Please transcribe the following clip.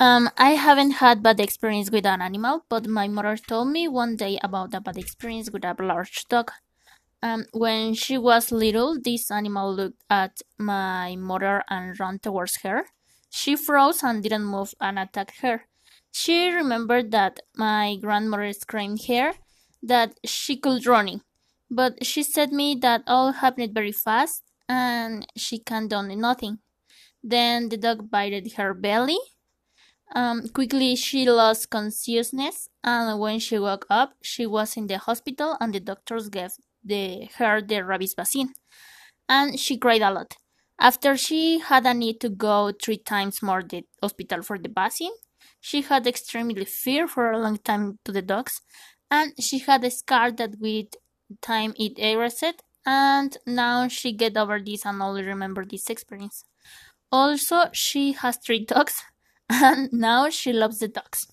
Um, I haven't had bad experience with an animal, but my mother told me one day about a bad experience with a large dog. Um, when she was little, this animal looked at my mother and ran towards her. She froze and didn't move and attacked her. She remembered that my grandmother screamed her that she could run, but she said me that all happened very fast and she can't do nothing. Then the dog bited her belly um, quickly, she lost consciousness, and when she woke up, she was in the hospital, and the doctors gave the, her the rabies vaccine. And she cried a lot. After she had a need to go three times more the hospital for the vaccine, she had extremely fear for a long time to the dogs, and she had a scar that with time it erased, and now she get over this and only remember this experience. Also, she has three dogs and now she loves the dogs.